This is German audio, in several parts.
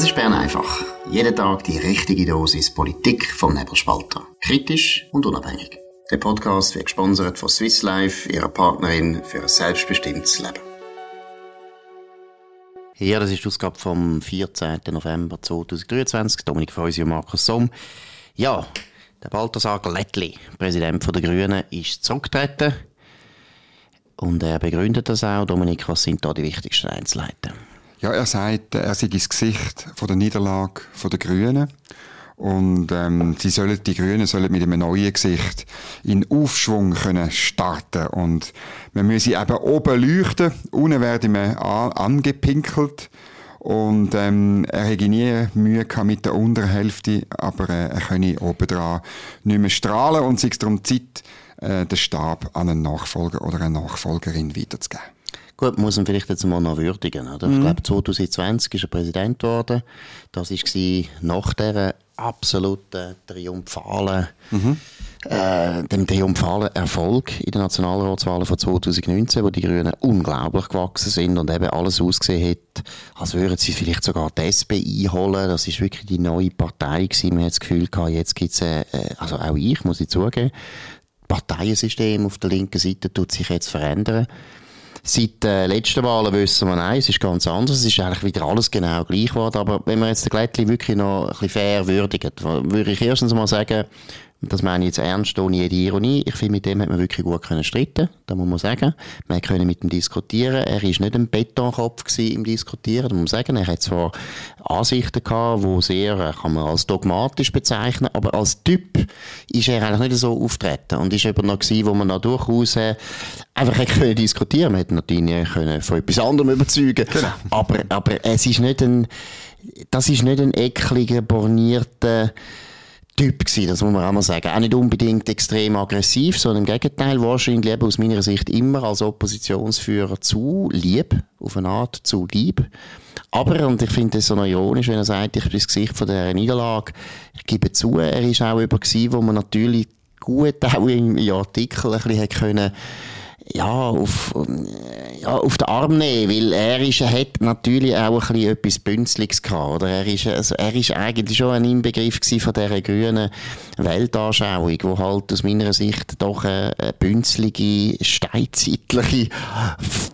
Das ist Bern einfach. Jeden Tag die richtige Dosis Politik vom Nebelspalter. Kritisch und unabhängig. Der Podcast wird gesponsert von Swiss Life, ihrer Partnerin für ein selbstbestimmtes Leben. Ja, das ist die Ausgabe vom 14. November 2023. Dominik Feusi und Markus Somm. Ja, der Balthasar Glättli, Präsident der Grünen, ist zurückgetreten. Und er begründet das auch. Dominik, was sind da die wichtigsten Einzelheiten? Ja, er sagt, er sei das Gesicht von der Niederlage der Grünen. Und ähm, sie sollen, die Grünen sollen mit einem neuen Gesicht in Aufschwung können starten Und wir müssen eben oben leuchten, unten werden wir angepinkelt. Und ähm, er hätte nie Mühe gehabt mit der Unterhälfte, aber äh, er könne oben dran nicht mehr strahlen und sich darum Zeit, äh, den Stab an einen Nachfolger oder eine Nachfolgerin weiterzugeben. Gut, muss man vielleicht jetzt mal noch würdigen. Oder? Mhm. Ich glaube, 2020 ist er Präsident geworden. Das war nach dieser absoluten triumphalen, mhm. äh, dem triumphalen Erfolg in den Nationalratswahlen von 2019, wo die Grünen unglaublich gewachsen sind und eben alles ausgesehen hat, als würden sie vielleicht sogar die SP einholen. Das ist wirklich die neue Partei gewesen. Man hat das Gefühl gehabt, jetzt gibt's, äh, also auch ich, muss ich zugeben, Parteiensystem auf der linken Seite tut sich jetzt verändern. Seit den letzten Wahlen wissen wir, nein, es ist ganz anders. Es ist eigentlich wieder alles genau gleich geworden. Aber wenn man jetzt den Glättli wirklich noch ein bisschen fair würdigt, würde ich erstens mal sagen, das meine ich jetzt ernst, ohne jede Ironie. Ich finde, mit dem hat man wirklich gut können streiten. Da muss man sagen. Man konnte mit ihm diskutieren. Er ist nicht ein Betonkopf im Diskutieren. Da muss man sagen. Er hat zwar Ansichten gehabt, die sehr, äh, kann man als dogmatisch bezeichnen, aber als Typ ist er eigentlich nicht so auftreten. Und ist eben noch gewesen, wo man noch durchaus, äh, einfach hätte können diskutieren. Man hätte natürlich können von etwas anderem überzeugen. Genau. Aber, aber es ist nicht ein, das ist nicht ein ekliger, bornierter, Typ gewesen, das muss man auch mal sagen. Auch nicht unbedingt extrem aggressiv, sondern im Gegenteil wahrscheinlich eben aus meiner Sicht immer als Oppositionsführer zu lieb, auf eine Art zu lieb. Aber, und ich finde es so noch ironisch, wenn er sagt, ich bin das Gesicht von dieser Niederlage, ich gebe zu, er ist auch über gewesen, wo man natürlich gut auch im Artikel ein bisschen können ja, auf, ja, auf den Arm nehmen, weil er ist, er hat natürlich auch ein bisschen etwas Bünzliges gehabt, oder? Er ist, also er ist eigentlich schon ein Inbegriff von dieser grünen Weltanschauung, wo halt aus meiner Sicht doch eine bünzlige, steinzeitliche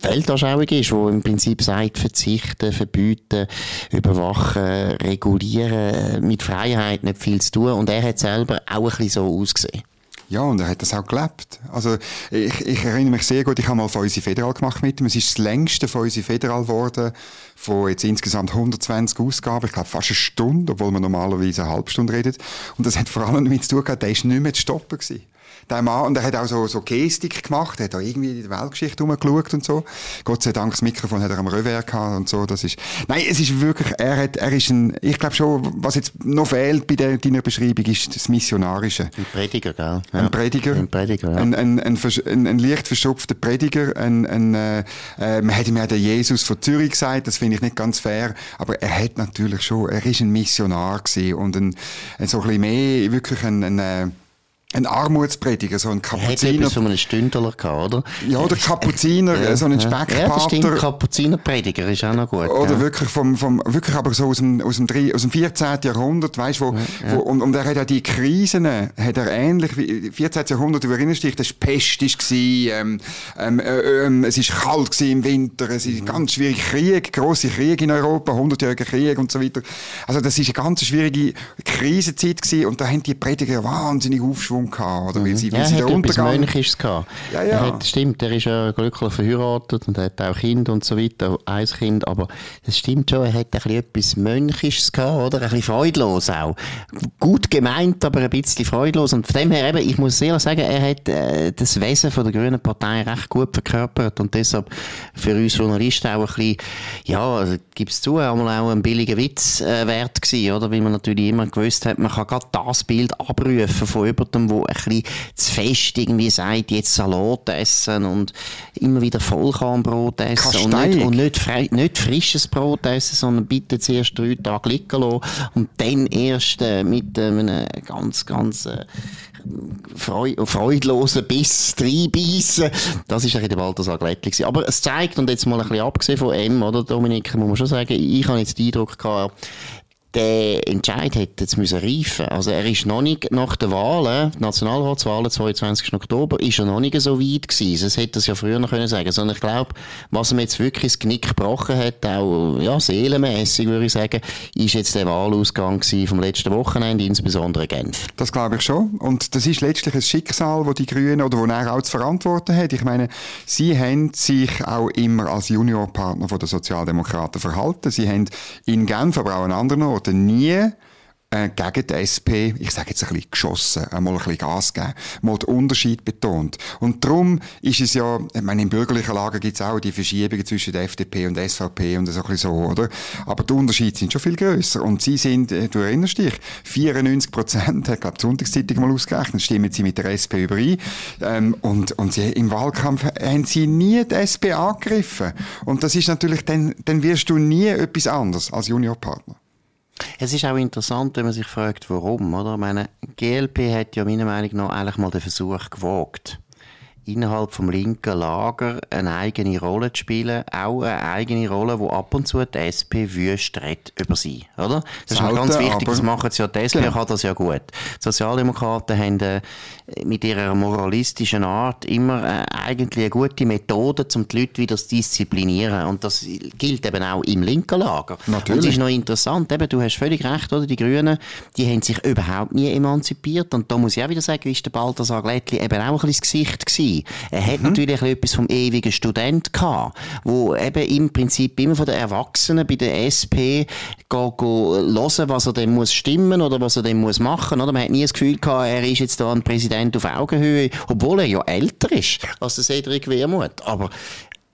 Weltanschauung ist, wo im Prinzip sagt, verzichten, verbieten, überwachen, regulieren, mit Freiheit nicht viel zu tun, und er hat selber auch ein bisschen so ausgesehen. Ja, und er hat das auch gelebt. Also, ich, ich erinnere mich sehr gut, ich habe mal Feusi Federal gemacht mit ihm. Es ist das längste Feusi Federal geworden, von jetzt insgesamt 120 Ausgaben. Ich glaube, fast eine Stunde, obwohl man normalerweise eine halbe Stunde redet. Und das hat vor allem damit zu tun gehabt, der ist nicht mehr zu stoppen gewesen der Mann, und er hat auch so, so Gestik gemacht, er hat auch irgendwie in der Weltgeschichte rumgeschaut und so. Gott sei Dank, das Mikrofon hat er am Revers gehabt und so, das ist, nein, es ist wirklich, er hat, er ist ein, ich glaube schon, was jetzt noch fehlt bei der, deiner Beschreibung, ist das Missionarische. Ein Prediger, gell? Ja. Ein Prediger. Ein Prediger, ja. Ein, ein, ein, ein, ein leicht verschupfter Prediger, ein, ein, äh, äh, man hätte mir den Jesus von Zürich gesagt, das finde ich nicht ganz fair, aber er hat natürlich schon, er ist ein Missionar gewesen und ein, ein so ein bisschen mehr, wirklich ein, ein, äh, ein Armutsprediger, so ein Kapuziner. Er hat so einen Stündler gehabt, oder? Ja, oder Kapuziner, ja, so einen ja. Speckpater. Ja, das stimmt, Kapuzinerprediger ist auch noch gut. Oder ja. wirklich vom, vom, wirklich aber so aus dem, aus dem, aus dem 14. Jahrhundert, weißt wo, ja, wo, und, und er hat ja die Krisen, hat er ähnlich wie 14. Jahrhundert, du erinnerst dich, das Pest ist gewesen, ähm, ähm, äh, ähm, es ist kalt gewesen im Winter, es ist mhm. ganz schwierig Krieg, grosse Krieg in Europa, 100-jähriger Krieg und so weiter. Also das ist eine ganz schwierige Krisenzeit gewesen und da haben die Prediger wahnsinnig Aufschwung Hoffnung gehabt, oder? Weil sie, weil ja, sie der Untergang... Mönches gehabt. Ja, ja. Er hat, stimmt, er ist ja glücklich verheiratet und hat auch Kind und so weiter, ein Kind, aber es stimmt schon, er hat ein bisschen etwas Mönchisches gehabt, oder? Ein bisschen freudlos auch. Gut gemeint, aber ein bisschen freudlos und von dem her eben, ich muss sehr sagen, er hat äh, das Wesen von der Grünen Partei recht gut verkörpert und deshalb für uns Journalisten auch ein bisschen, ja, gibt es zu, einmal auch ein billiger Witz äh, wert gewesen, oder? Weil man natürlich immer gewusst hat, man kann gerade das Bild abrufen von über dem wo ein bisschen zu fest irgendwie sagt, jetzt Salat essen und immer wieder Vollkornbrot essen und nicht, und nicht, frei, nicht, frisches Brot essen, sondern bitte zuerst drei Tage liegen lassen und dann erst äh, mit einem ganz, ganz äh, freudlosen Biss reinbeissen. Das war ein der Balthasar Glättli. Aber es zeigt, und jetzt mal ein bisschen abgesehen von M, oder Dominik, muss man schon sagen, ich habe jetzt den Eindruck gehabt, der Entscheid hätte jetzt müssen reifen. Also er ist noch nicht nach den Wahlen, Nationalratswahlen 22. Oktober, ist er noch nicht so weit gewesen. Das hätte er ja früher noch können sagen. Sondern ich glaube, was ihm jetzt wirklich das Knick gebrochen hat, auch, ja, seelenmässig würde ich sagen, ist jetzt der Wahlausgang vom letzten Wochenende, insbesondere Genf. Das glaube ich schon. Und das ist letztlich ein Schicksal, wo die Grünen oder wo er auch zu verantworten hat. Ich meine, sie haben sich auch immer als Juniorpartner der Sozialdemokraten verhalten. Sie haben in Genf, aber auch an anderen Orten wurde nie äh, gegen die SP, ich sage jetzt ein bisschen geschossen, einmal ein bisschen Gas geben, mal den Unterschied betont. Und darum ist es ja, ich meine, im bürgerlichen Lager gibt es auch die Verschiebungen zwischen der FDP und der SVP und so ein bisschen so, oder? Aber die Unterschiede sind schon viel grösser. Und sie sind, äh, du erinnerst dich, 94 Prozent, hat, glaube die Sonntagszeitung mal ausgerechnet, stimmen sie mit der SP überein. Ähm, und, und sie, im Wahlkampf haben sie nie die SP angegriffen. Und das ist natürlich, dann, dann wirst du nie etwas anderes als Juniorpartner. Es ist auch interessant, wenn man sich fragt, warum, oder? Ich meine, GLP hat ja meiner Meinung nach eigentlich mal den Versuch gewagt, innerhalb vom linken Lager eine eigene Rolle zu spielen, auch eine eigene Rolle, wo ab und zu die SP wüst redet über sie, oder? Das Selten, ist ganz wichtig, das machen sie ja, die SP genau. kann das ja gut. Die Sozialdemokraten haben äh, mit ihrer moralistischen Art immer äh, eigentlich eine gute Methode, um die Leute wieder zu disziplinieren und das gilt eben auch im linken Lager. Natürlich. Und es ist noch interessant, eben, du hast völlig recht, oder? Die Grünen, die haben sich überhaupt nie emanzipiert und da muss ich auch wieder sagen, ist der Balthasar Glättli eben auch ein bisschen das Gesicht gewesen er hat mhm. natürlich etwas vom ewigen Student gehabt, wo eben im Prinzip immer von den Erwachsenen bei der SP go, go hören, was er denn muss stimmen oder was er denn muss machen, oder? Man hat nie das Gefühl gehabt, er ist jetzt da ein Präsident auf Augenhöhe, obwohl er ja älter ist als der Cedric Wermuth. Aber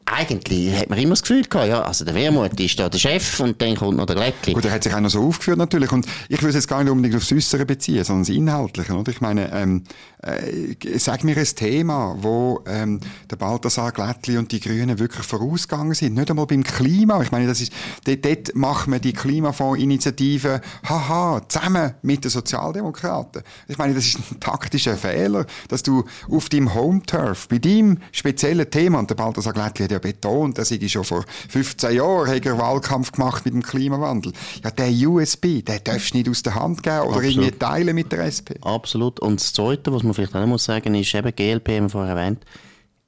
eigentlich hat man immer das Gefühl gehabt, ja, also der Wermut ist da der Chef und dann kommt noch der Glättli. Gut, er hat sich auch noch so aufgeführt natürlich und ich würde jetzt gar nicht unbedingt aufs Äußere beziehen, sondern das Inhaltliche, oder? Ich meine, ähm, äh, sag mir ein Thema, wo ähm, der Balthasar Glättli und die Grünen wirklich vorausgegangen sind, nicht einmal beim Klima. Ich meine, das ist, dort, dort machen wir die Klimafondsinitiative, haha, zusammen mit den Sozialdemokraten. Ich meine, das ist ein taktischer Fehler, dass du auf deinem Home-Turf, bei deinem speziellen Thema, und der Balthasar Glättli ja betont, dass ich schon vor 15 Jahren einen Wahlkampf gemacht mit dem Klimawandel. Ja, der USB, den darfst du nicht aus der Hand geben oder Absolut. irgendwie teilen mit der SP. Absolut. Und das Zweite, was man vielleicht auch noch muss sagen, ist eben GLP, haben wir vorher erwähnt,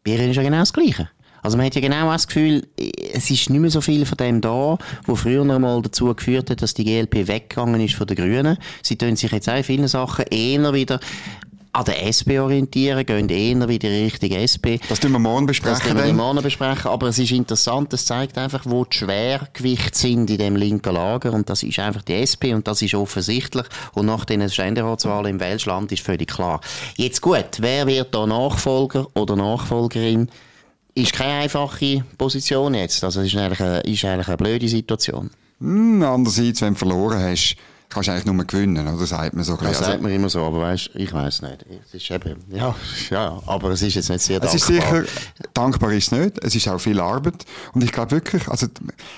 bei ihnen ist ja genau das Gleiche. Also man hat ja genau das Gefühl, es ist nicht mehr so viel von dem da, wo früher noch mal dazu geführt hat, dass die GLP weggegangen ist von den Grünen. Sie tun sich jetzt auch in vielen Sachen eher wieder an der SP orientieren, gehen eher wieder in Richtung SP. Das tun wir morgen besprechen. Das wir morgen besprechen, aber es ist interessant, es zeigt einfach, wo die Schwergewichte sind in dem linken Lager und das ist einfach die SP und das ist offensichtlich und nach den Ständeratswahlen im Welschland ist völlig klar. Jetzt gut, wer wird da Nachfolger oder Nachfolgerin? Ist keine einfache Position jetzt, also es ist eigentlich eine, ist eigentlich eine blöde Situation. Hm, andererseits, wenn du verloren hast, kannst du eigentlich nur gewinnen, oder? Sagt man so. Das also, sagt man immer so, aber weißt, ich weiß nicht. Es ist eben, ja, ja, aber es ist jetzt nicht sehr dankbar. Es ist sicher, dankbar ist es nicht. Es ist auch viel Arbeit. Und ich glaube wirklich, also,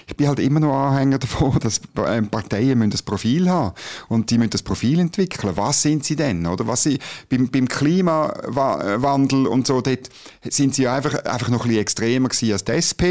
ich bin halt immer noch Anhänger davon, dass ähm, Parteien müssen das Profil haben. Und die müssen das Profil entwickeln. Was sind sie denn, oder? Was sie, beim, beim Klimawandel und so, dort sind sie einfach, einfach noch ein bisschen extremer gewesen als die SP.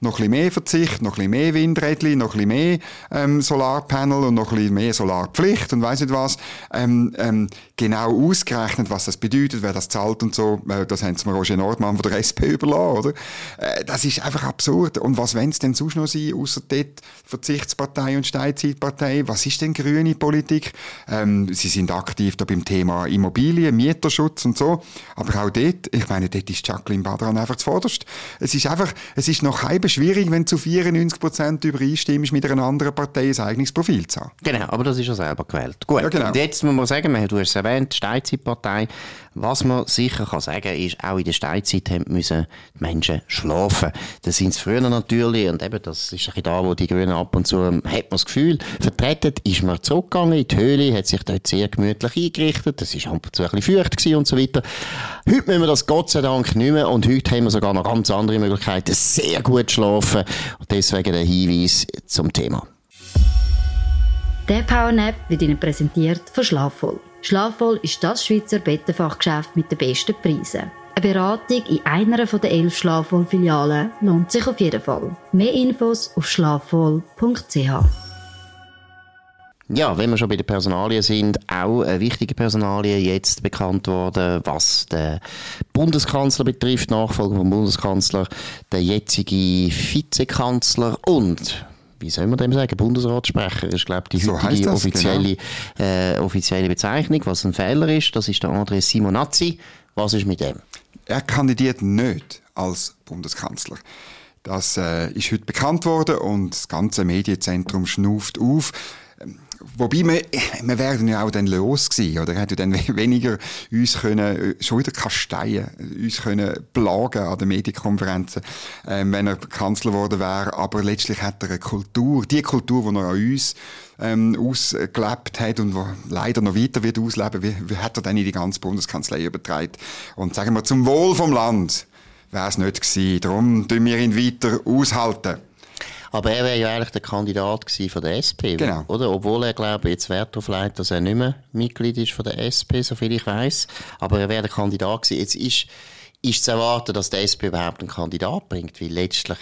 Noch ein bisschen mehr Verzicht, noch ein bisschen mehr Windrädchen, noch ein bisschen mehr, ähm, Solarpanel und noch ein bisschen mehr Solar Solarpflicht und weiß nicht was, ähm, ähm, genau ausgerechnet, was das bedeutet, wer das zahlt und so. Das haben sie mir Roger Nordmann von der SP überlassen, oder? Äh, das ist einfach absurd. Und was wollen es denn sonst noch sein, außer dort Verzichtspartei und Steinzeitpartei? Was ist denn grüne Politik? Ähm, sie sind aktiv da beim Thema Immobilien, Mieterschutz und so. Aber auch dort, ich meine, dort ist Jacqueline Badran einfach zuvorderst. Es ist einfach, es ist noch halb schwierig, wenn du zu 94 Prozent übereinstimmst, mit einer anderen Partei ein eigenes Profil zu haben. Genau, aber das das ist ja selber gewählt. Gut, Ja, genau. und jetzt muss man sagen, du hast es erwähnt, die Steinzeitpartei. Was man sicher kann sagen ist, auch in der Steinzeit haben müssen die Menschen schlafen. Das sind es früher natürlich, und eben, das ist ein da, wo die Grünen ab und zu, ähm, hat man das Gefühl, vertreten ist man zurückgegangen in die Höhle, hat sich dort sehr gemütlich eingerichtet, das ist ab und zu ein bisschen feucht gewesen und so weiter. Heute müssen wir das Gott sei Dank nicht mehr, und heute haben wir sogar noch ganz andere Möglichkeiten, sehr gut zu schlafen. Und deswegen der Hinweis zum Thema. Der Powernap wird Ihnen präsentiert von Schlafvoll. Schlafvoll ist das Schweizer Bettenfachgeschäft mit den besten Preisen. Eine Beratung in einer der elf Schlafvoll-Filialen lohnt sich auf jeden Fall. Mehr Infos auf schlafvoll.ch. Ja, wenn wir schon bei den Personalien sind, auch eine wichtige Personalie jetzt bekannt worden, was den Bundeskanzler betrifft, Nachfolger vom Bundeskanzler, der jetzige Vizekanzler und wie soll man dem sagen? Bundesratssprecher ist, glaube ich, die So heutige heisst das, offizielle, äh, offizielle Bezeichnung, was ein Fehler ist. Das ist der André Simonazzi. Was ist mit dem? Er kandidiert nicht als Bundeskanzler. Das äh, ist heute bekannt worden und das ganze Medienzentrum schnuft auf. Wobei, wir, wir wären ja auch dann los gewesen, oder? Er hätte dann we- weniger uns können, äh, schon wieder kasteien, uns können plagen an den Medienkonferenzen, ähm, wenn er Kanzler geworden wäre. Aber letztlich hat er eine Kultur, die Kultur, die er an uns ähm, ausgelebt hat und wo leider noch weiter wird ausleben, wie, wie hat er dann in die ganze Bundeskanzlei übertragen. Und sagen wir, zum Wohl vom Land wäre es nicht gewesen. Darum tun wir ihn weiter aushalten. Aber er wäre ja eigentlich der Kandidat gewesen von der SP, Genau. oder? Obwohl er, glaube ich, jetzt Wert darauf legt, dass er nicht mehr Mitglied ist von der SP, soviel ich weiß. Aber er wäre der Kandidat gewesen. Jetzt ist, ist zu erwarten, dass die SP überhaupt einen Kandidat bringt, weil letztlich,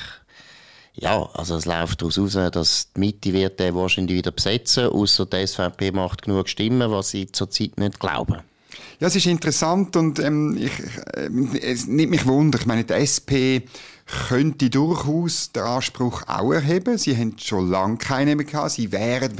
ja, also es läuft daraus raus, dass die Mitte wird den wahrscheinlich wieder besetzen, außer die SVP macht genug Stimmen, was sie zurzeit nicht glauben. Ja, es ist interessant und ähm, ich, äh, es nimmt mich Wunder. Ich meine, die SP könnte durchaus den Anspruch auch erheben. Sie haben schon lange keine mehr gehabt. Sie wären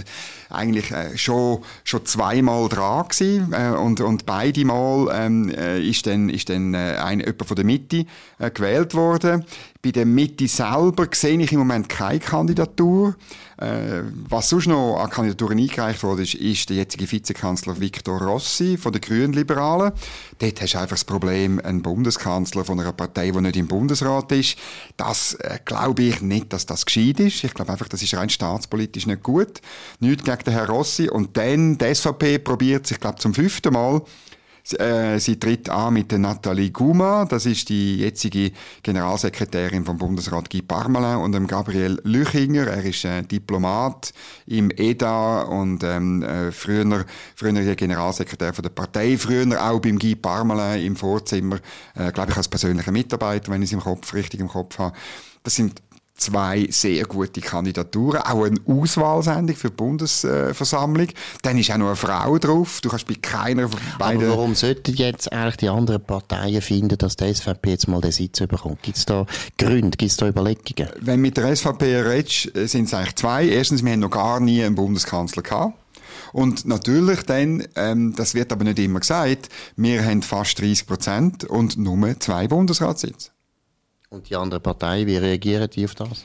eigentlich äh, schon, schon zweimal dran gewesen. Äh, und, und beide Mal ähm, äh, ist dann, ist dann äh, ein, jemand von der Mitte äh, gewählt worden. Bei der Mitte selber sehe ich im Moment keine Kandidatur. Äh, was sonst noch an Kandidaturen eingereicht wurde, ist, ist der jetzige Vizekanzler Viktor Rossi von den Grünen-Liberalen. Dort hast du einfach das Problem, ein Bundeskanzler von einer Partei, die nicht im Bundesrat ist. Das äh, glaube ich nicht, dass das gescheit ist. Ich glaube einfach, das ist rein staatspolitisch nicht gut. Nicht gegen den Herrn Rossi. Und dann, die SVP probiert sich, glaube zum fünften Mal, äh, sie tritt an mit Nathalie Guma, das ist die jetzige Generalsekretärin vom Bundesrat Guy Parmelin und Gabriel Lüchinger. Er ist äh, Diplomat im EDA und ähm, äh, früher, früher Generalsekretär von der Partei, früher auch beim Guy Parmelin im Vorzimmer, äh, glaube ich als persönlicher Mitarbeiter, wenn ich es im Kopf richtig im Kopf habe. Das sind zwei sehr gute Kandidaturen, auch eine Auswahlsendung für die Bundesversammlung. Dann ist auch noch eine Frau drauf. Du kannst bei keiner von beiden... Aber warum sollten jetzt eigentlich die anderen Parteien finden, dass die SVP jetzt mal den Sitz bekommt? Gibt es da Gründe, gibt es da Überlegungen? Wenn mit der SVP redest, sind es eigentlich zwei. Erstens, wir haben noch gar nie einen Bundeskanzler gehabt. Und natürlich dann, ähm, das wird aber nicht immer gesagt, wir haben fast 30 Prozent und nur zwei Bundesratssitze. Und die anderen Parteien, wie reagieren die auf das?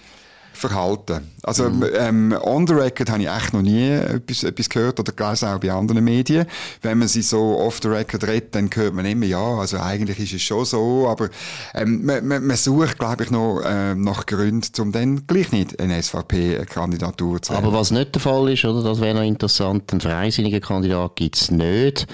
Verhalten. Also ähm, on the record habe ich echt noch nie etwas, etwas gehört oder gelesen, auch bei anderen Medien. Wenn man sie so off the record redet, dann hört man immer, ja, also eigentlich ist es schon so, aber ähm, man, man, man sucht, glaube ich, noch ähm, nach Gründen, um dann gleich nicht eine SVP-Kandidatur zu Aber was nicht der Fall ist, oder, das wäre noch interessant, einen freisinnigen Kandidat gibt es nicht,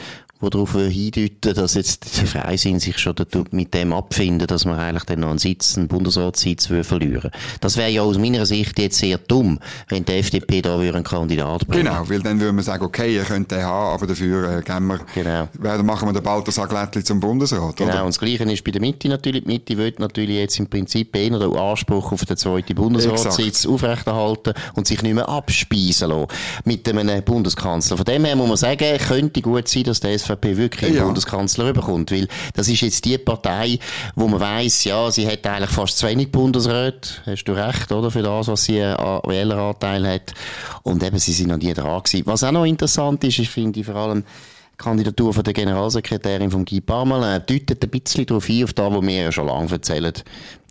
wo darauf hindeuten, dass jetzt der Freisinn sich schon mit dem abfinden, dass man eigentlich dann noch einen Sitz, einen Bundesratssitz würde verlieren. Das wäre ja aus meiner Sicht jetzt sehr dumm, wenn die FDP da würde einen Kandidat bringen. Genau, weil dann würde man sagen, okay, ihr könnt den haben, aber dafür äh, geben wir, Genau. werden, machen wir den Balthasar Glättli zum Bundesrat, Genau, oder? und das Gleiche ist bei der Mitte natürlich. Die Mitte will natürlich jetzt im Prinzip eher den Anspruch auf den zweiten Bundesratssitz aufrechterhalten und sich nicht mehr abspeisen lassen mit einem Bundeskanzler. Von dem her muss man sagen, könnte gut sein, dass die SVP wirklich Ja. Bundeskanzler bekommt, weil das ist jetzt die Partei, wo man weiss, ja, sie hat eigentlich fast zu wenig Bundesräte, hast du recht, oder, für das, was sie an Wähleranteil hat. Und eben, sie sind noch nie dran gewesen. Was auch noch interessant ist, ich finde vor allem, Kandidatur von der Generalsekretärin von Guy Parmelin deutet ein bisschen darauf ein, auf das, was wir ja schon lange erzählen,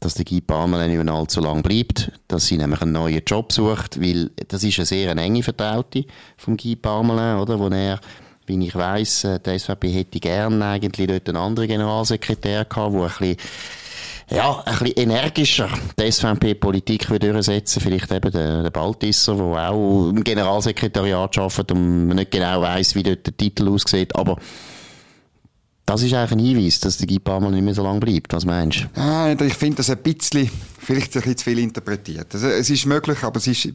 dass der Guy Parmelin nicht mehr allzu lang bleibt, dass sie nämlich einen neuen Job sucht, weil das ist eine sehr enge Vertraute von Guy Parmelin, oder, wo er wie ich weiss, äh, die SVP hätte gerne eigentlich dort einen anderen Generalsekretär gehabt, der ein bisschen ja, ein bisschen energischer die SVP-Politik durchsetzen Vielleicht eben der, der Baltisser, der auch im Generalsekretariat arbeitet und nicht genau weiss, wie dort der Titel aussieht. Aber das ist eigentlich ein Hinweis, dass der Guy Palmer nicht mehr so lange bleibt. Was meinst du? Ah, ich finde das ein bisschen vielleicht ein bisschen zu viel interpretiert. Also, es ist möglich, aber es ist,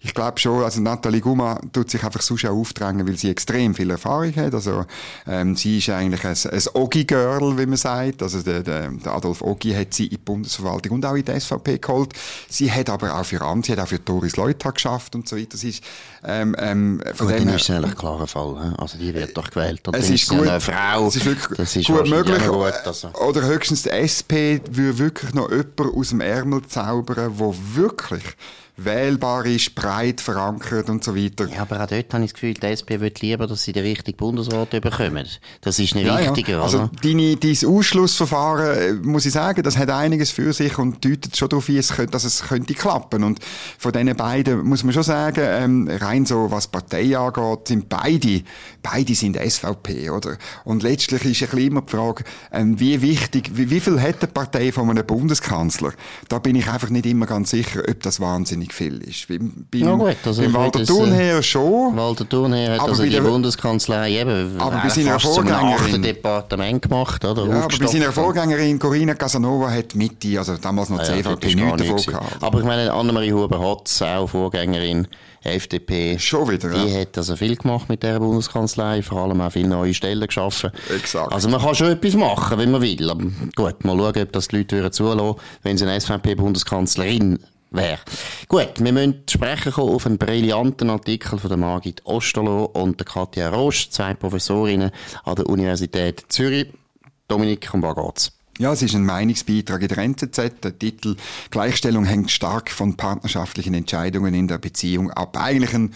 ich glaube schon, also Nathalie Guma tut sich einfach sonst auch aufdrängen, weil sie extrem viel Erfahrung hat. Also, ähm, sie ist eigentlich ein, ein Ogi-Girl, wie man sagt. Also, der, der, Adolf Ogi hat sie in die Bundesverwaltung und auch in die SVP geholt. Sie hat aber auch für Amt, sie hat auch für Doris Leuthard geschafft und so weiter. Das ist, ähm, ähm, von dem ist eigentlich ein klarer Fall. Also, die wird doch gewählt. Und es ist, gut, eine Frau. Es ist wirklich das ist gut möglich. Gut, also. Oder höchstens die SP würde wirklich noch jemand aus dem Ärmel Ärmel zaubern, wo wirklich wählbar ist, breit verankert und so weiter. Ja, aber auch dort habe ich das Gefühl, die SP will lieber, dass sie den richtigen Bundesrat bekommen. Das ist nicht ja, wichtiger, ja. Also, oder? Deine, dein Ausschlussverfahren, äh, muss ich sagen, das hat einiges für sich und deutet schon darauf hin, dass es könnte klappen. Und von diesen beiden muss man schon sagen, ähm, rein so, was Partei angeht, sind beide, beide sind SVP, oder? Und letztlich ist ein bisschen immer die Frage, ähm, wie wichtig, wie, wie viel hat die Partei von einem Bundeskanzler? Da bin ich einfach nicht immer ganz sicher, ob das wahnsinnig wahnsinnig viel ist. Beim, beim, ja gut, also beim Walter Thurnherr schon. Walter Thurnherr hat also die der, Bundeskanzlei eben aber bei seiner Vorgängerin Departement gemacht, oder? Ja, aber bei seiner Vorgängerin Corinna Casanova hat Mitte, also damals noch ja, CVP, ja, nichts davon gehabt. Aber ich meine, Annemarie Huber-Hotz, auch Vorgängerin, FDP. Schon wieder, Die ja. hat also viel gemacht mit der Bundeskanzlei, vor allem auch viele neue Stellen geschaffen. Exakt. Also man kann schon etwas machen, wenn man will. Aber gut, mal schauen, ob das die Leute zulassen wenn sie eine SVP-Bundeskanzlerin wäre. Gut, wir müssen sprechen kommen auf einen brillanten Artikel von der Margit Osterloh und der Katja Rosch, zwei Professorinnen an der Universität Zürich. Dominik, um was geht's? Ja, es ist ein Meinungsbeitrag in der NZZ. Der Titel Gleichstellung hängt stark von partnerschaftlichen Entscheidungen in der Beziehung ab. Eigentlich ein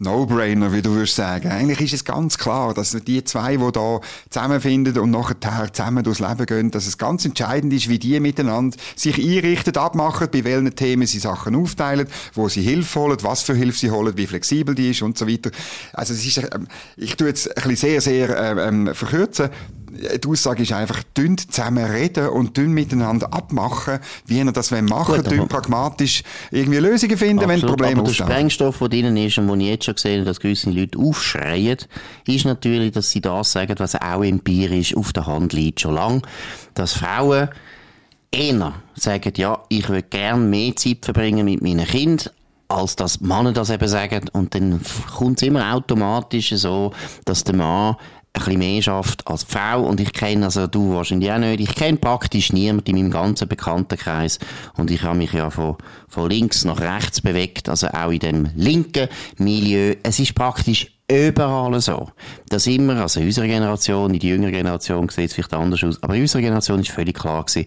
No-Brainer, wie du würdest sagen. Eigentlich ist es ganz klar, dass die zwei, die da zusammenfinden und nachher zusammen durchs Leben gehen, dass es ganz entscheidend ist, wie die miteinander sich einrichten, abmachen, bei welchen Themen sie Sachen aufteilen, wo sie Hilfe holen, was für Hilfe sie holen, wie flexibel die ist und so weiter. Also es ist, ähm, ich tue jetzt ein bisschen sehr, sehr äh, ähm, verkürzen die Aussage ist einfach, dünn zusammen reden und dünn miteinander abmachen, wie ihr das machen wollen, pragmatisch irgendwie Lösungen finden, absolut, wenn Probleme aber der Sprengstoff, der drinnen ist und wo ich jetzt schon gesehen habe, dass gewisse Leute aufschreien, ist natürlich, dass sie das sagen, was auch empirisch auf der Hand liegt, schon lange, dass Frauen eher sagen, ja, ich würde gerne mehr Zeit verbringen mit meinen Kindern, als dass Männer das eben sagen. Und dann kommt es immer automatisch so, dass der Mann bisschen mehr schafft als die Frau. Und ich kenne, also du wahrscheinlich auch nicht, ich kenne praktisch niemanden in meinem ganzen Bekanntenkreis. Und ich habe mich ja von, von links nach rechts bewegt, also auch in dem linken Milieu. Es ist praktisch überall so. Das immer, also in unserer Generation, in die jüngere Generation sieht es vielleicht anders aus, aber in unserer Generation ist völlig klar gewesen,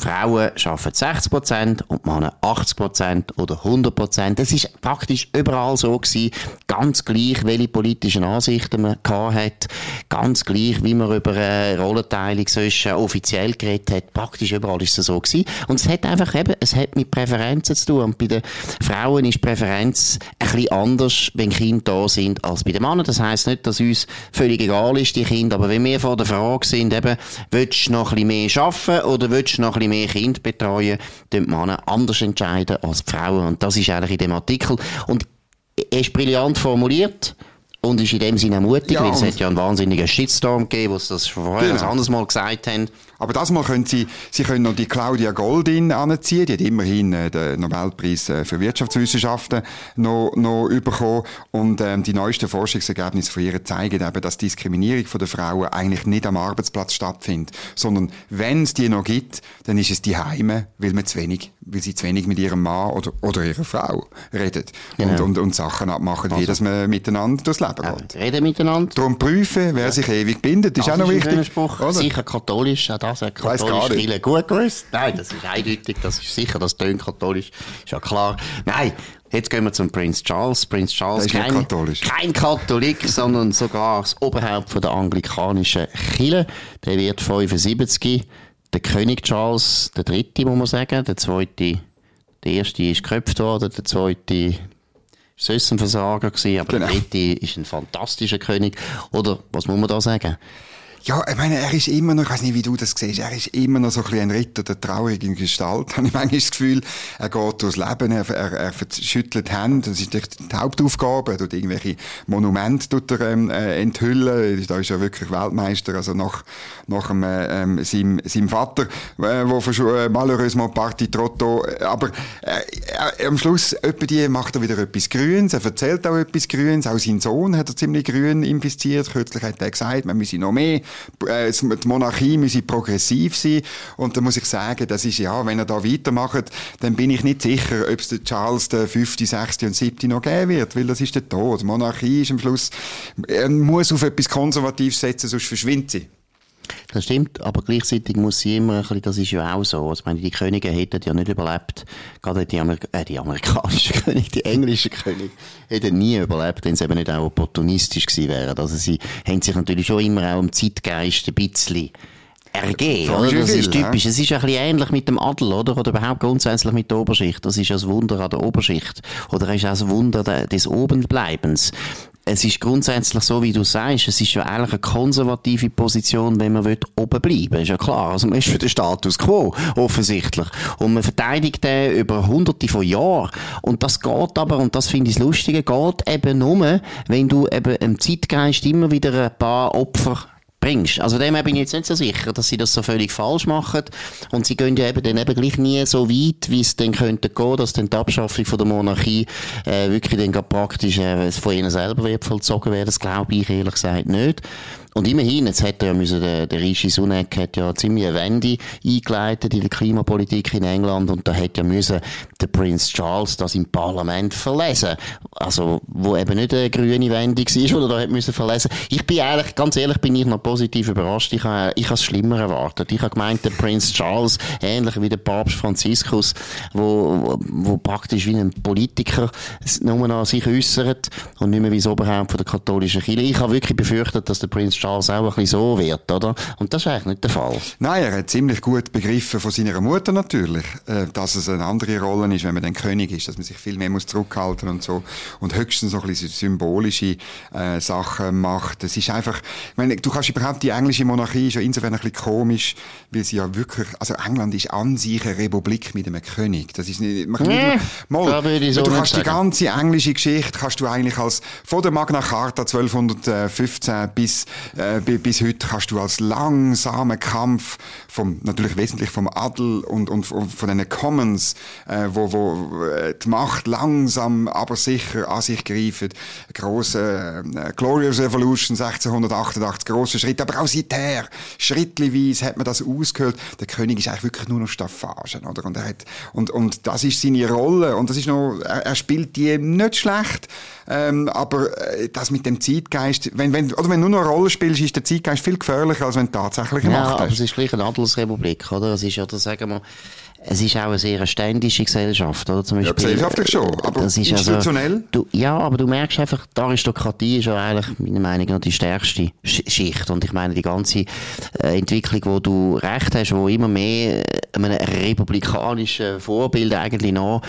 Frauen arbeiten 60% und Männer 80% oder 100% Das ist praktisch überall so gewesen. Ganz gleich, welche politischen Ansichten man hat. Ganz gleich, wie man über eine Rollenteilung zwischen offiziell geredet hat. Praktisch überall ist es so gewesen. Und es hat einfach eben, es hat mit Präferenzen zu tun. Und bei den Frauen ist Präferenz ein bisschen anders, wenn Kinder da sind, als bei den Männern. Das heisst nicht, dass uns völlig egal ist, die Kinder. Aber wenn wir vor der Frage sind, eben, willst du noch ein bisschen mehr arbeiten oder willst du noch ein bisschen mehr Kinder betreuen, die Männer anders entscheiden als die Frauen. Und das ist eigentlich in dem Artikel. Und er ist brillant formuliert. Und ist in dem Sinne mutig, ja, weil es hat ja einen wahnsinnigen Shitstorm gegeben, wo sie das vorher genau. ein anderes Mal gesagt haben. Aber das Mal können Sie, Sie können noch die Claudia Goldin anziehen. Die hat immerhin äh, den Nobelpreis äh, für Wirtschaftswissenschaften noch, noch bekommen. Und ähm, die neuesten Forschungsergebnisse von ihr zeigen eben, dass Diskriminierung von der Frauen eigentlich nicht am Arbeitsplatz stattfindet, sondern wenn es die noch gibt, dann ist es die Heime, weil man zu wenig, weil sie zu wenig mit ihrem Mann oder, oder ihrer Frau redet genau. und, und, und Sachen abmachen, also. wie dass man miteinander durchs Leben geht. Reden miteinander. Darum prüfen, wer ja. sich ewig bindet, ist das auch noch ist wichtig. Sicher katholisch, auch Was hat katholische Kirche gut gewusst? Nein, das ist eindeutig, das ist sicher, das tönt katholisch, ist ja klar. Nein, Jetzt gehen wir zum Prince Charles. Prince Charles ist kein, katholisch. kein Katholik, sondern sogar das Oberhaupt von der anglikanischen Kirche. Der wird 75. Der König Charles, der dritte, muss man sagen. Der zweite, der erste ist geköpft worden, der zweite ist ein Versager gewesen, aber genau. der dritte ist ein fantastischer König. Oder, was muss man da sagen? Ja, ich meine, er ist immer noch, ich weiß nicht, wie du das siehst, er ist immer noch so ein, bisschen ein Ritter der traurigen Gestalt, habe ich manchmal das Gefühl. Er geht durchs Leben, er, er, er schüttelt Hände, das ist die Hauptaufgabe, er tut irgendwelche Monumente tut er, ähm, äh, enthüllen, da ist er wirklich Weltmeister, also nach, nach dem, äh, ähm, seinem, seinem Vater, äh, wo äh, malheureusement Parti Trotto, aber äh, am Schluss die macht er wieder etwas Grünes, er erzählt auch etwas Grünes, auch sein Sohn hat er ziemlich grün infiziert, kürzlich hat er gesagt, man müsse noch mehr äh, die Monarchie müsse progressiv sein. Und da muss ich sagen, das ist ja, wenn er da weitermacht, dann bin ich nicht sicher, ob es den Charles der 5., 6. und 7. noch geben wird, weil das ist der Tod. Die Monarchie ist am Schluss, er muss auf etwas Konservatives setzen, sonst verschwindet sie. Das stimmt, aber gleichzeitig muss sie immer ein bisschen, das ist ja auch so. Also, ich meine, die Könige hätten ja nicht überlebt, gerade die, Amer äh, die amerikanischen Könige, die englischen Könige, hätten nie überlebt, wenn sie eben nicht auch opportunistisch gewesen wären. Also sie haben sich natürlich schon immer auch im Zeitgeist ein bisschen ergeben, oder? Das ist typisch. Ja. Es ist ein bisschen ähnlich mit dem Adel, oder? Oder überhaupt grundsätzlich mit der Oberschicht. Das ist ja das Wunder an der Oberschicht. Oder ist auch das Wunder des Obenbleibens es ist grundsätzlich so, wie du sagst, es ist ja eigentlich eine konservative Position, wenn man oben bleiben will. Ist ja klar. Also man ist für den Status quo, offensichtlich. Und man verteidigt den über hunderte von Jahren. Und das geht aber, und das finde ich das Lustige, geht eben nur, wenn du eben im Zeitgeist immer wieder ein paar Opfer bringst. Also dem bin ich jetzt nicht so sicher, dass sie das so völlig falsch machen. Und sie gehen ja eben dann eben gleich nie so weit, wie es dann könnte gehen, dass dann die Abschaffung von der Monarchie äh, wirklich dann praktisch äh, von ihnen selber wird vollzogen werden. Das glaube ich ehrlich gesagt nicht. Und immerhin, jetzt hat ja müssen, der, der Rishi Sunak hat ja ziemlich eine Wende eingeleitet in der Klimapolitik in England und da hat ja müssen der Prince Charles das im Parlament verlesen. Also, wo eben nicht eine grüne Wende war, oder da hat müssen verlesen. Ich bin ehrlich, ganz ehrlich, bin ich noch positiv überrascht. Ich habe, ich habe es schlimmer erwartet. Ich habe gemeint, der Prince Charles, ähnlich wie der Papst Franziskus, wo, wo, wo praktisch wie ein Politiker nur noch sich äußert und nicht mehr wie das Oberhaupt von der katholischen Kirche. Ich habe wirklich befürchtet, dass der Prince Charles auch ein bisschen so wird, oder? Und das ist eigentlich nicht der Fall. Nein, er hat ziemlich gut begriffen von seiner Mutter natürlich, äh, dass es eine andere Rolle ist, wenn man dann König ist, dass man sich viel mehr muss zurückhalten und so und höchstens noch ein bisschen symbolische äh, Sachen macht. Es ist einfach, ich meine, du kannst überhaupt die englische Monarchie ist ja insofern ein bisschen komisch, weil sie ja wirklich, also England ist an sich eine Republik mit einem König. Das ist nicht, man kann nee, nicht mal, so du kannst die ganze englische Geschichte kannst du eigentlich als von der Magna Carta 1215 bis äh, bis heute kannst du als langsamen Kampf vom, natürlich wesentlich vom Adel und, und, von den Commons, äh, wo, wo äh, die Macht langsam, aber sicher an sich greift. Große äh, Glorious Revolution 1688, große Schritt, aber auch seither, schrittweise hat man das ausgehört. Der König ist eigentlich wirklich nur noch Staffagen, oder? Und er hat, und, und das ist seine Rolle, und das ist noch, er, er spielt die nicht schlecht, ähm, aber äh, das mit dem Zeitgeist, wenn, wenn, oder wenn nur eine Rolle spielst, ist der Zeitgeist viel gefährlicher, als wenn du tatsächlich eine ja, hast. aber es ist gleich eine Adelsrepublik, oder? Es ist ja, sagen wir, es ist auch eine sehr ständische Gesellschaft, oder? Zum Beispiel, ja, gesellschaftlich schon, aber das ist also institutionell? Also, du, ja, aber du merkst einfach, die Aristokratie ist ja eigentlich, meiner Meinung nach, die stärkste Schicht. Und ich meine, die ganze äh, Entwicklung, wo du recht hast, wo immer mehr einem republikanischen Vorbild eigentlich nach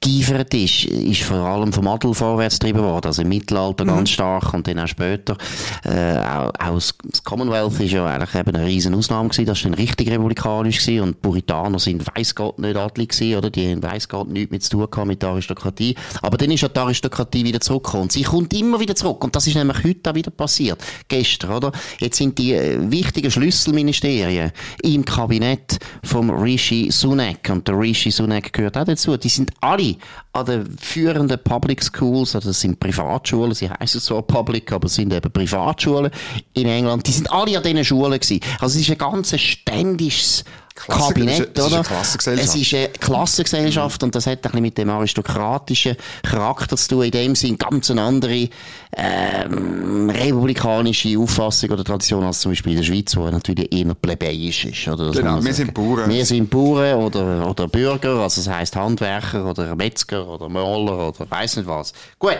geifert ist, ist vor allem vom Adel vorwärts getrieben worden. Also im Mittelalter mhm. ganz stark und dann auch später. Äh, auch, auch das Commonwealth ist ja eigentlich eben eine riesen Ausnahme gewesen. Das war dann richtig republikanisch gewesen und Puritaner sind weiss Gott nicht adlig gewesen, oder? Die haben weiss Gott nichts mit zu tun gehabt mit der Aristokratie. Aber dann ist ja die Aristokratie wieder zurückgekommen. Sie kommt immer wieder zurück und das ist nämlich heute auch wieder passiert. Gestern, oder? Jetzt sind die äh, wichtigen Schlüsselministerien im Kabinett vom Rishi Sunak und der Rishi Sunak gehört auch dazu. Die sind alle an den führenden Public Schools, also das sind Privatschulen, sie heißen zwar Public, aber sind eben Privatschulen in England, die sind alle an diesen Schulen gewesen. Also es ist ein ganz ständiges Klasse- Kabinett, ist eine oder? Klassengesellschaft. Es ist eine Klassengesellschaft und das hat ein bisschen mit dem aristokratischen Charakter zu tun. In dem Sinn ganz eine andere ähm, republikanische Auffassung oder Tradition als zum Beispiel in der Schweiz, wo natürlich eher plebejisch ist. Oder? Das Genau, wir sagen. sind Bauern. Wir sind Bauern oder, oder Bürger, also das heisst Handwerker oder Metzger oder Maler oder weiss nicht was. Gut.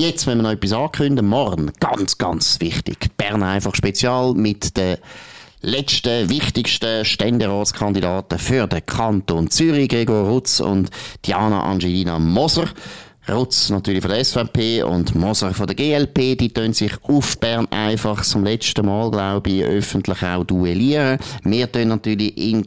Jetzt müssen wir noch etwas ankündigen. Morgen, ganz, ganz wichtig. Bern einfach Spezial mit den letzten, wichtigsten Ständeratskandidaten für den Kanton Zürich, Gregor Rutz und Diana Angelina Moser. Rutz natürlich von der SVP und Moser von der GLP, die tun sich auf Bern einfach zum letzten Mal, glaube ich, öffentlich auch duellieren. Wir tun natürlich in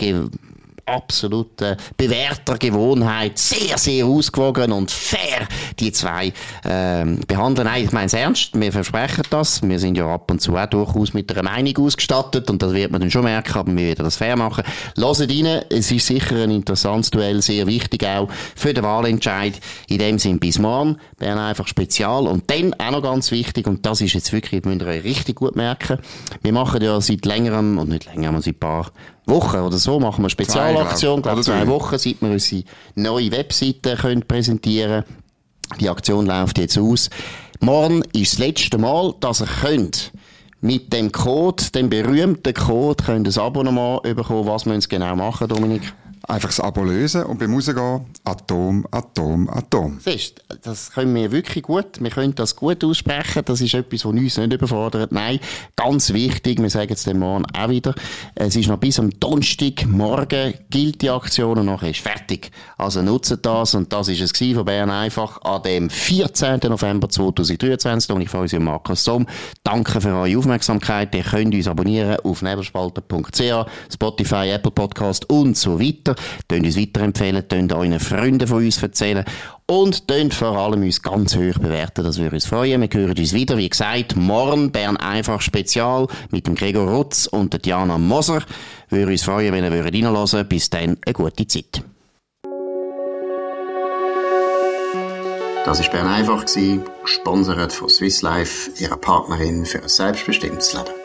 Ge absolute bewährter Gewohnheit sehr, sehr ausgewogen und fair die zwei ähm, behandeln. Nein, ich meine es ernst, wir versprechen das. Wir sind ja ab und zu auch durchaus mit einer Meinung ausgestattet und das wird man dann schon merken, aber wir werden das fair machen. Hört rein, es ist sicher ein interessantes Duell, sehr wichtig auch für den Wahlentscheid. In dem Sinn bis morgen, Bern einfach spezial und dann auch noch ganz wichtig und das ist jetzt wirklich, müsst ihr euch richtig gut merken, wir machen ja seit längerem, und nicht längerem, seit ein paar Wochen oder so, machen wir eine Spezialaktion, glaub zwei Oder drei. Wochen, seit wir unsere neue Webseite können präsentieren Die Aktion läuft jetzt aus. Morgen ist das letzte Mal, dass ihr könnt mit dem Code, dem berühmten Code, könnt ihr ein Abonnement bekommen. Was müssen Sie genau machen, Dominik? Einfach das Abo lösen und beim Rausgehen Atom, Atom, Atom. Siehst, das können wir wirklich gut. Wir können das gut aussprechen. Das ist etwas, was uns nicht überfordert. Nein, ganz wichtig. Wir sagen es dem morgen auch wieder. Es ist noch bis am Donnerstag morgen gilt die Aktion und nachher ist fertig. Also nutzt das. Und das ist es von Bern einfach an dem 14. November 2023. Und ich freue mich und Markus Somm. Danke für eure Aufmerksamkeit. Ihr könnt uns abonnieren auf nebelspalter.ch, Spotify, Apple Podcast und so weiter. Tönt uns weiterempfehlen, tönt euren Freunden von uns erzählen und tönt vor allem uns ganz hoch bewerten, das würde uns freuen. Wir hören uns wieder, wie gesagt, morgen Bern einfach Spezial mit dem Gregor Rutz und der Diana Moser. Würde uns freuen, wenn ihr reinhören. Bis dann, eine gute Zeit. Das war Bern einfach, gesponsert von Swiss Life, ihrer Partnerin für ein selbstbestimmtes Leben.